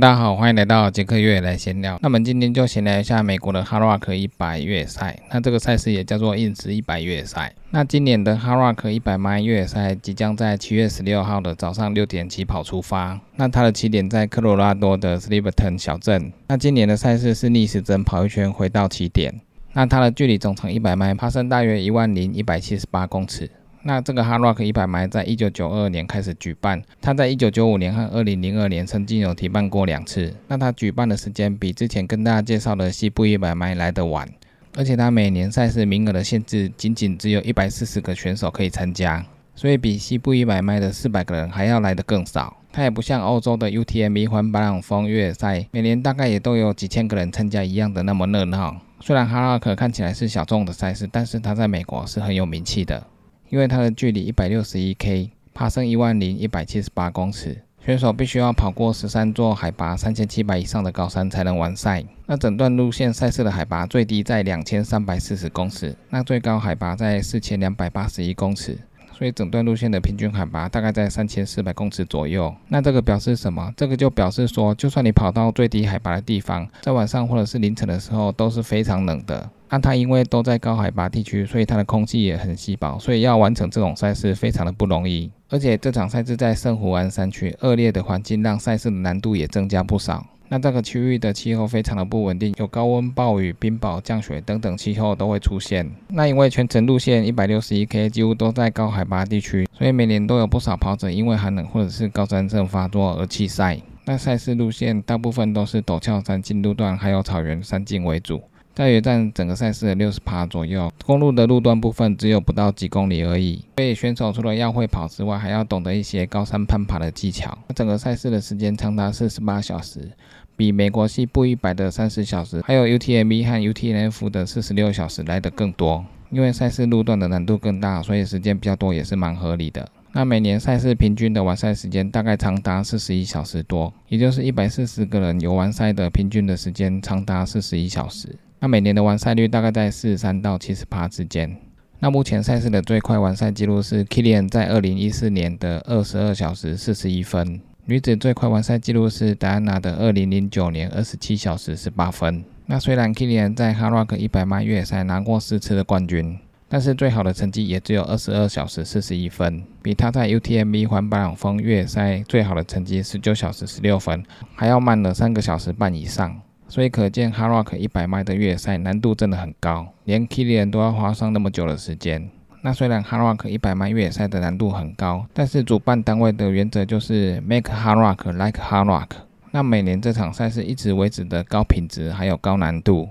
大家好，欢迎来到杰克越野来闲聊。那我们今天就闲聊一下美国的 Hard Rock 一百越野赛。那这个赛事也叫做硬石一百越野赛。那今年的 Hard Rock 一百迈越野赛即将在七月十六号的早上六点起跑出发。那它的起点在科罗拉多的 Silverton 小镇。那今年的赛事是逆时针跑一圈回到起点。那它的距离总长一百迈，爬升大约一万零一百七十八公尺。那这个 Hard Rock 一百迈在一九九二年开始举办，它在一九九五年和二零零二年曾经有提办过两次。那它举办的时间比之前跟大家介绍的西部一百迈来得晚，而且它每年赛事名额的限制仅仅只有一百四十个选手可以参加，所以比西部一百迈的四百个人还要来得更少。它也不像欧洲的 UTMB 环白朗峰越野赛，每年大概也都有几千个人参加一样的那么热闹。虽然 Harrock 看起来是小众的赛事，但是它在美国是很有名气的。因为它的距离一百六十一 K，爬升一万零一百七十八公尺，选手必须要跑过十三座海拔三千七百以上的高山才能完赛。那整段路线赛事的海拔最低在两千三百四十公尺，那最高海拔在四千两百八十一公尺。所以整段路线的平均海拔大概在三千四百公尺左右。那这个表示什么？这个就表示说，就算你跑到最低海拔的地方，在晚上或者是凌晨的时候都是非常冷的。那它因为都在高海拔地区，所以它的空气也很稀薄，所以要完成这种赛事非常的不容易。而且这场赛事在圣湖湾山区，恶劣的环境让赛事的难度也增加不少。那这个区域的气候非常的不稳定，有高温、暴雨、冰雹、降雪等等气候都会出现。那因为全程路线一百六十一 K 几乎都在高海拔地区，所以每年都有不少跑者因为寒冷或者是高山症发作而弃赛。那赛事路线大部分都是陡峭山径路段，还有草原山径为主。大约占整个赛事的六十趴左右，公路的路段部分只有不到几公里而已。所以选手除了要会跑之外，还要懂得一些高山攀爬的技巧。整个赛事的时间长达四十八小时，比美国西部一百的三十小时，还有 UTMB 和 UTMF 的四十六小时来的更多。因为赛事路段的难度更大，所以时间比较多也是蛮合理的。那每年赛事平均的完赛时间大概长达四十一小时多，也就是一百四十个人有完赛的平均的时间长达四十一小时。那每年的完赛率大概在四十三到七十八之间。那目前赛事的最快完赛记录是 Kilian 在二零一四年的二十二小时四十一分，女子最快完赛记录是戴安娜的二零零九年二十七小时十八分。那虽然 Kilian 在 Harrock 一百迈越野赛拿过四次的冠军，但是最好的成绩也只有二十二小时四十一分，比他在 UTMB 环白朗峰越野赛最好的成绩十九小时十六分还要慢了三个小时半以上。所以可见，Hard Rock 一百迈的越野赛难度真的很高，连 Killian 都要花上那么久的时间。那虽然 Hard Rock 一百迈越野赛的难度很高，但是主办单位的原则就是 Make Hard Rock like Hard Rock。那每年这场赛事一直维持的高品质还有高难度。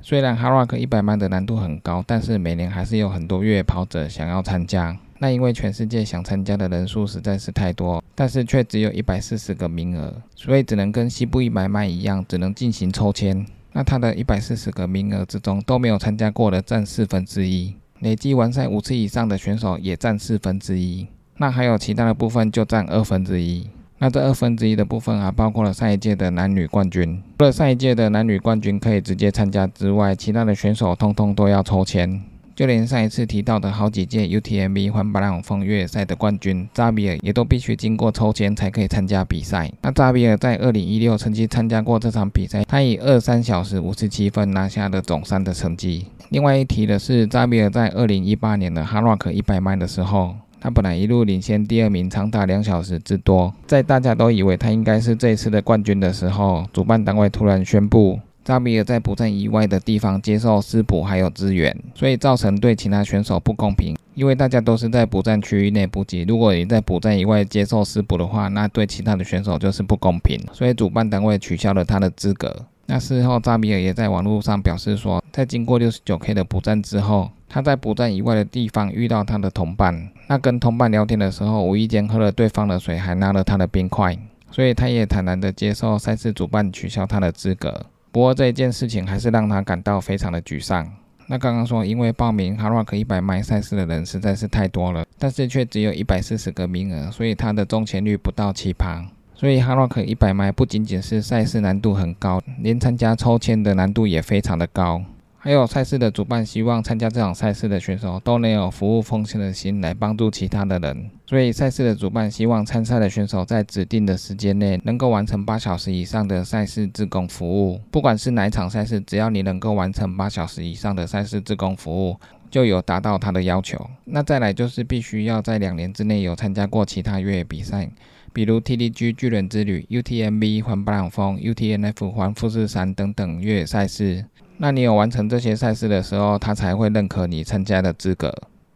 虽然 Hard Rock 一百迈的难度很高，但是每年还是有很多越野跑者想要参加。那因为全世界想参加的人数实在是太多，但是却只有一百四十个名额，所以只能跟西部一百迈一样，只能进行抽签。那他的一百四十个名额之中，都没有参加过的占四分之一，累计完赛五次以上的选手也占四分之一。那还有其他的部分就占二分之一。那这二分之一的部分还包括了上一届的男女冠军。除了上一届的男女冠军可以直接参加之外，其他的选手通通都要抽签。就连上一次提到的好几届 UTMB 环巴朗峰越野赛的冠军扎比尔，也都必须经过抽签才可以参加比赛。那扎比尔在2016曾经参加过这场比赛，他以二三小时五十七分拿下了总三的成绩。另外一提的是，扎比尔在2018年的 Hard Rock 一百迈的时候，他本来一路领先第二名长达两小时之多，在大家都以为他应该是这一次的冠军的时候，主办单位突然宣布。扎比尔在补站以外的地方接受食补还有支援，所以造成对其他选手不公平。因为大家都是在补站区域内补给，如果你在补站以外接受食补的话，那对其他的选手就是不公平。所以主办单位取消了他的资格。那事后扎比尔也在网络上表示说，在经过六十九 K 的补站之后，他在补站以外的地方遇到他的同伴，那跟同伴聊天的时候，无意间喝了对方的水，还拿了他的冰块，所以他也坦然的接受赛事主办取消他的资格。不过这一件事情还是让他感到非常的沮丧。那刚刚说，因为报名 h a r Rock 一百迈赛事的人实在是太多了，但是却只有一百四十个名额，所以他的中签率不到七趴。所以 h a r Rock 一百迈不仅仅是赛事难度很高，连参加抽签的难度也非常的高。还有赛事的主办希望参加这场赛事的选手都能有服务奉献的心来帮助其他的人，所以赛事的主办希望参赛的选手在指定的时间内能够完成八小时以上的赛事自供服务。不管是哪一场赛事，只要你能够完成八小时以上的赛事自供服务，就有达到他的要求。那再来就是必须要在两年之内有参加过其他越野比赛，比如 TDG 巨人之旅、UTMB 环巴朗峰、UTNF 环富士山等等越野赛事。那你有完成这些赛事的时候，他才会认可你参加的资格。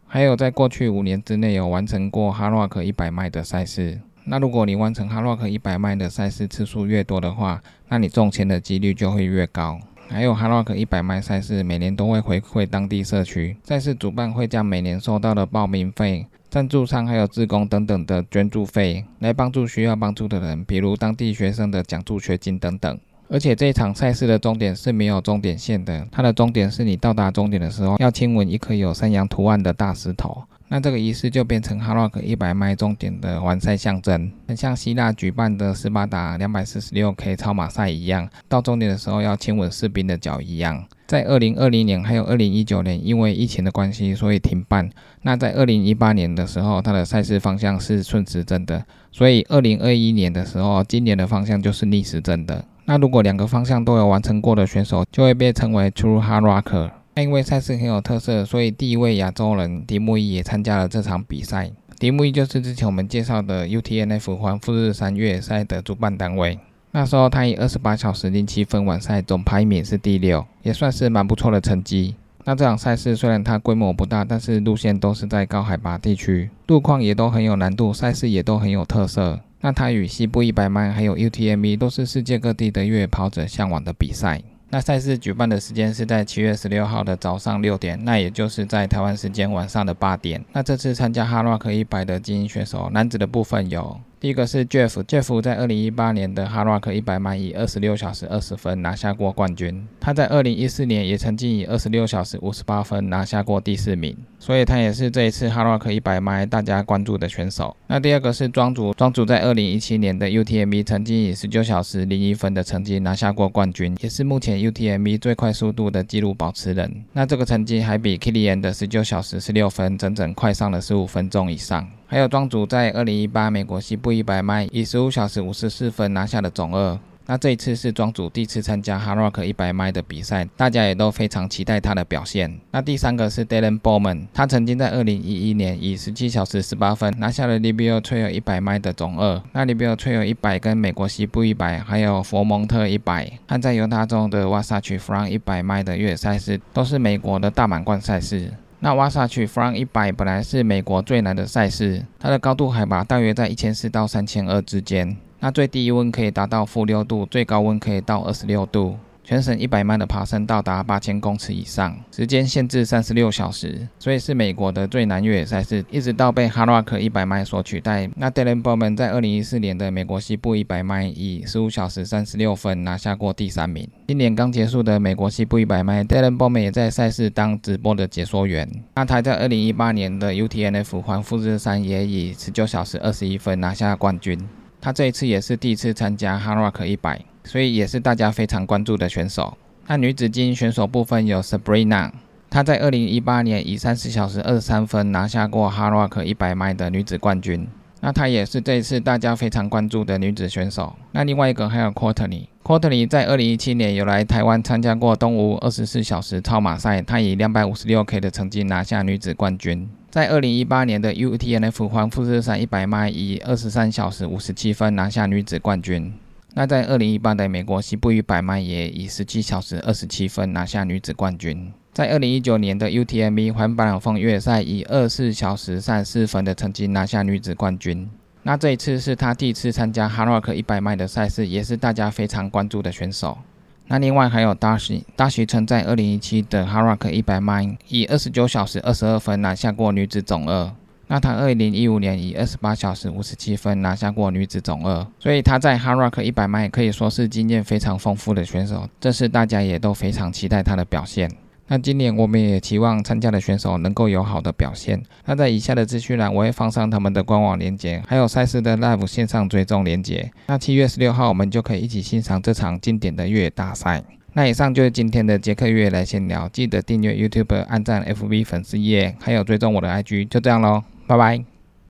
还有在过去五年之内有完成过哈洛克一百迈的赛事。那如果你完成哈洛克一百迈的赛事次数越多的话，那你中签的几率就会越高。还有哈洛克一百迈赛事每年都会回馈当地社区，赛事主办会将每年收到的报名费、赞助商还有自工等等的捐助费来帮助需要帮助的人，比如当地学生的奖助学金等等。而且这一场赛事的终点是没有终点线的，它的终点是你到达终点的时候要亲吻一颗有山羊图案的大石头，那这个仪式就变成哈洛克一百迈终点的完赛象征，很像希腊举办的斯巴达两百四十六 K 超马赛一样，到终点的时候要亲吻士兵的脚一样。在二零二零年还有二零一九年，因为疫情的关系，所以停办。那在二零一八年的时候，它的赛事方向是顺时针的，所以二零二一年的时候，今年的方向就是逆时针的。那如果两个方向都有完成过的选手，就会被称为 True Hard Rocker。那因为赛事很有特色，所以第一位亚洲人迪木伊也参加了这场比赛。迪木伊就是之前我们介绍的 UTNF 环富日山越野赛的主办单位。那时候他以二十八小时零七分完赛，总排名是第六，也算是蛮不错的成绩。那这场赛事虽然它规模不大，但是路线都是在高海拔地区，路况也都很有难度，赛事也都很有特色。那它与西部一百迈还有 UTMB 都是世界各地的越野跑者向往的比赛。那赛事举办的时间是在七月十六号的早上六点，那也就是在台湾时间晚上的八点。那这次参加哈洛克一百的精英选手，男子的部分有。第一个是 Jeff，Jeff 在二零一八年的哈罗克一百迈以二十六小时二十分拿下过冠军。他在二零一四年也曾经以二十六小时五十八分拿下过第四名，所以他也是这一次哈罗克一百迈大家关注的选手。那第二个是庄主，庄主在二零一七年的 UTMB 曾经以十九小时零一分的成绩拿下过冠军，也是目前 UTMB 最快速度的纪录保持人。那这个成绩还比 Kilian 的十九小时十六分整整快上了十五分钟以上。还有庄主在二零一八美国西部一百迈以十五小时五十四分拿下的总二。那这一次是庄主第一次参加哈洛克一百迈的比赛，大家也都非常期待他的表现。那第三个是 Dylan Bowman，他曾经在二零一一年以十七小时十八分拿下了 Libio Trail 一百迈的总二。那 Libio Trail 一百跟美国西部一百，还有佛蒙特一百，和在犹他州的 Wasatch Front 一百迈的越野赛事，都是美国的大满贯赛事。那瓦萨曲 Front 一百本来是美国最难的赛事，它的高度海拔大约在一千四到三千二之间，那最低温可以达到负六度，最高温可以到二十六度。全省一百迈的爬升到达八千公尺以上，时间限制三十六小时，所以是美国的最难越野赛事，一直到被哈洛克一百迈所取代。那 Dylan Bowman 在二零一四年的美国西部一百迈以十五小时三十六分拿下过第三名。今年刚结束的美国西部一百迈，Dylan Bowman 也在赛事当直播的解说员。那他在二零一八年的 UTNF 环富士山也以十九小时二十一分拿下冠军。他这一次也是第一次参加哈洛克一百。所以也是大家非常关注的选手。那女子精英选手部分有 Sabrina，她在二零一八年以三十小时二十三分拿下过哈洛克一百迈的女子冠军。那她也是这一次大家非常关注的女子选手。那另外一个还有 Courtney，Courtney 在二零一七年有来台湾参加过东吴二十四小时超马赛，她以两百五十六 K 的成绩拿下女子冠军。在二零一八年的 UTNF 环富士山一百迈以二十三小时五十七分拿下女子冠军。那在二零一八的美国西部一百迈也以十七小时二十七分拿下女子冠军。在二零一九年的 UTMB 环板朗峰越野赛以二十四小时三十四分的成绩拿下女子冠军。那这一次是他第一次参加哈洛克一百迈的赛事，也是大家非常关注的选手。那另外还有大徐，大徐曾在二零一七的哈洛克一百迈以二十九小时二十二分拿下过女子总二。那他二零一五年以二十八小时五十七分拿下过女子总二，所以他在哈罗克一百迈可以说是经验非常丰富的选手，这是大家也都非常期待他的表现。那今年我们也期望参加的选手能够有好的表现。那在以下的资讯栏我会放上他们的官网链接，还有赛事的 live 线上追踪链接。那七月十六号我们就可以一起欣赏这场经典的越野大赛。那以上就是今天的杰克越野来闲聊，记得订阅 YouTube、按赞 FB 粉丝页，还有追踪我的 IG，就这样喽，拜拜。